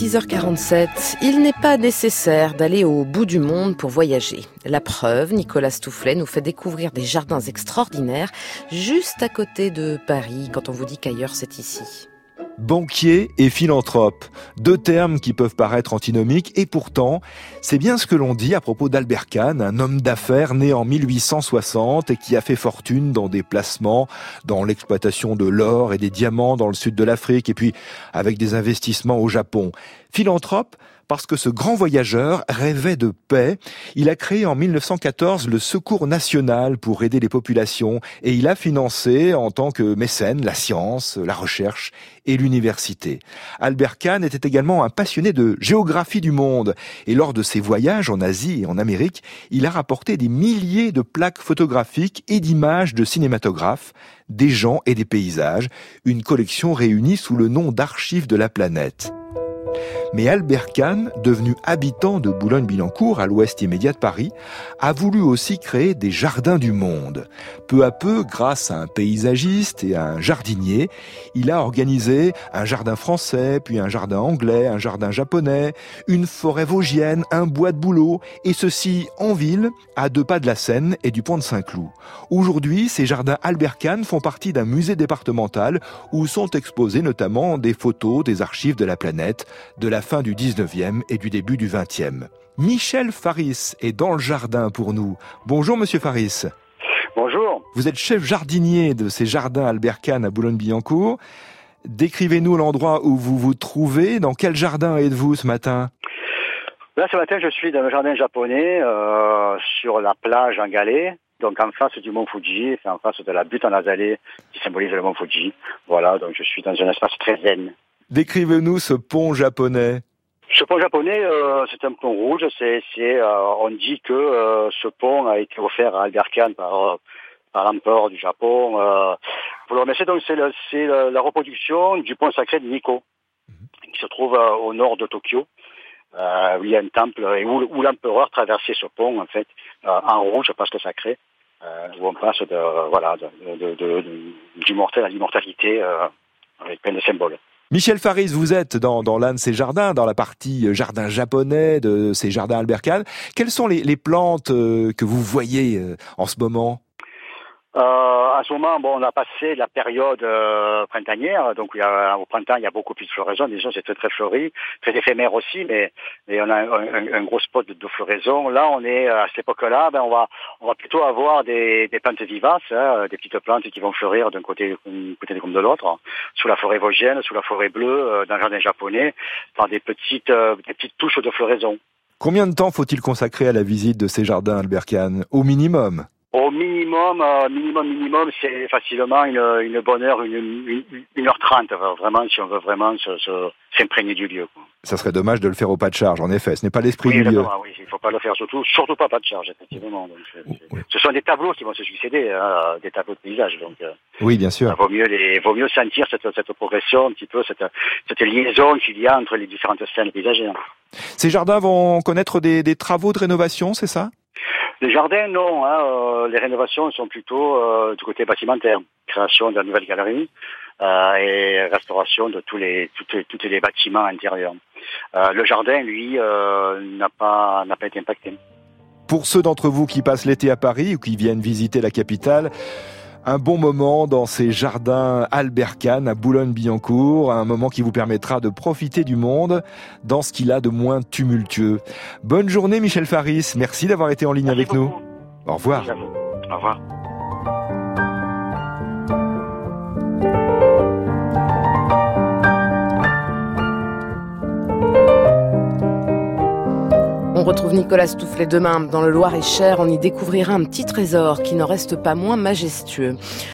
6h47, il n'est pas nécessaire d'aller au bout du monde pour voyager. La preuve, Nicolas Stoufflet nous fait découvrir des jardins extraordinaires juste à côté de Paris quand on vous dit qu'ailleurs c'est ici. Banquier et philanthrope, deux termes qui peuvent paraître antinomiques et pourtant, c'est bien ce que l'on dit à propos d'Albert Kahn, un homme d'affaires né en 1860 et qui a fait fortune dans des placements, dans l'exploitation de l'or et des diamants dans le sud de l'Afrique et puis avec des investissements au Japon. Philanthrope, parce que ce grand voyageur rêvait de paix. Il a créé en 1914 le Secours national pour aider les populations et il a financé en tant que mécène la science, la recherche et l'université. Albert Kahn était également un passionné de géographie du monde et lors de ses voyages en Asie et en Amérique, il a rapporté des milliers de plaques photographiques et d'images de cinématographes, des gens et des paysages, une collection réunie sous le nom d'Archives de la planète. Mais Albert Kahn, devenu habitant de Boulogne-Billancourt, à l'ouest immédiat de Paris, a voulu aussi créer des jardins du monde. Peu à peu, grâce à un paysagiste et à un jardinier, il a organisé un jardin français, puis un jardin anglais, un jardin japonais, une forêt vosgienne, un bois de bouleau, et ceci en ville, à deux pas de la Seine et du pont de Saint-Cloud. Aujourd'hui, ces jardins Albert Kahn font partie d'un musée départemental où sont exposées notamment des photos des archives de la planète, de la fin du 19e et du début du 20e. Michel Faris est dans le jardin pour nous. Bonjour Monsieur Faris. Bonjour. Vous êtes chef jardinier de ces jardins Albert Kahn à Boulogne-Billancourt. Décrivez-nous l'endroit où vous vous trouvez. Dans quel jardin êtes-vous ce matin? Là, ce matin, je suis dans le jardin japonais, euh, sur la plage en Galais, donc en face du mont Fuji, en face de la butte en azalée qui symbolise le mont Fuji. Voilà, donc je suis dans un espace très zen. Décrivez-nous ce pont japonais. Ce pont japonais, euh, c'est un pont rouge. Euh, on dit que euh, ce pont a été offert à Albert Kahn par, l'empereur du Japon. pour le remercier, donc c'est, la reproduction du pont sacré de Nikko, qui se trouve au nord de Tokyo. où il y a un temple et où, l'empereur traversait ce pont en fait en rouge parce que sacré, où on passe de voilà de, du mortel à l'immortalité avec plein de symboles. Michel Faris, vous êtes dans, dans l'un de ces jardins, dans la partie euh, jardin japonais de ces jardins Albert. Quelles sont les, les plantes euh, que vous voyez euh, en ce moment? Euh, à ce moment, bon, on a passé la période euh, printanière, donc il y a, au printemps, il y a beaucoup plus de floraison. Déjà, c'est très très fleuri, très éphémère aussi, mais, on a un, gros spot de, de, floraison. Là, on est à cette époque-là, ben on va plutôt avoir des, plantes vivaces, hein, des petites plantes qui vont fleurir d'un côté, côté comme de l'autre, sous la forêt vosgienne, sous la forêt bleue, euh, dans le jardin japonais, par des petites euh, des petites touches de floraison. Combien de temps faut-il consacrer à la visite de ces jardins Albert Kahn? Au minimum au minimum, euh, minimum, minimum, c'est facilement une, une bonne heure, une, une, heure trente, vraiment, si on veut vraiment s'imprégner du lieu. Quoi. Ça serait dommage de le faire au pas de charge, en effet. Ce n'est pas l'esprit oui, du lieu. Oui, il ne faut pas le faire surtout, surtout pas pas de charge, effectivement. Donc, oui. Ce sont des tableaux qui vont se succéder, hein, des tableaux de paysage. Donc, euh, oui, bien sûr. Il vaut mieux, les, vaut mieux sentir cette, cette progression, un petit peu, cette, cette liaison qu'il y a entre les différentes scènes paysagères. Ces jardins vont connaître des, des travaux de rénovation, c'est ça? Les jardins, non. Hein, euh, les rénovations sont plutôt euh, du côté bâtimentaire. Création de la nouvelle galerie euh, et restauration de tous les, toutes, tous les bâtiments intérieurs. Euh, le jardin, lui, euh, n'a pas, n'a pas été impacté. Pour ceux d'entre vous qui passent l'été à Paris ou qui viennent visiter la capitale, un bon moment dans ces jardins Albert Kahn à Boulogne-Billancourt, un moment qui vous permettra de profiter du monde dans ce qu'il a de moins tumultueux. Bonne journée Michel Faris, merci d'avoir été en ligne merci avec beaucoup. nous. Au revoir. Au revoir. Retrouve Nicolas Stoufflet demain dans le Loir-et-Cher. On y découvrira un petit trésor qui n'en reste pas moins majestueux.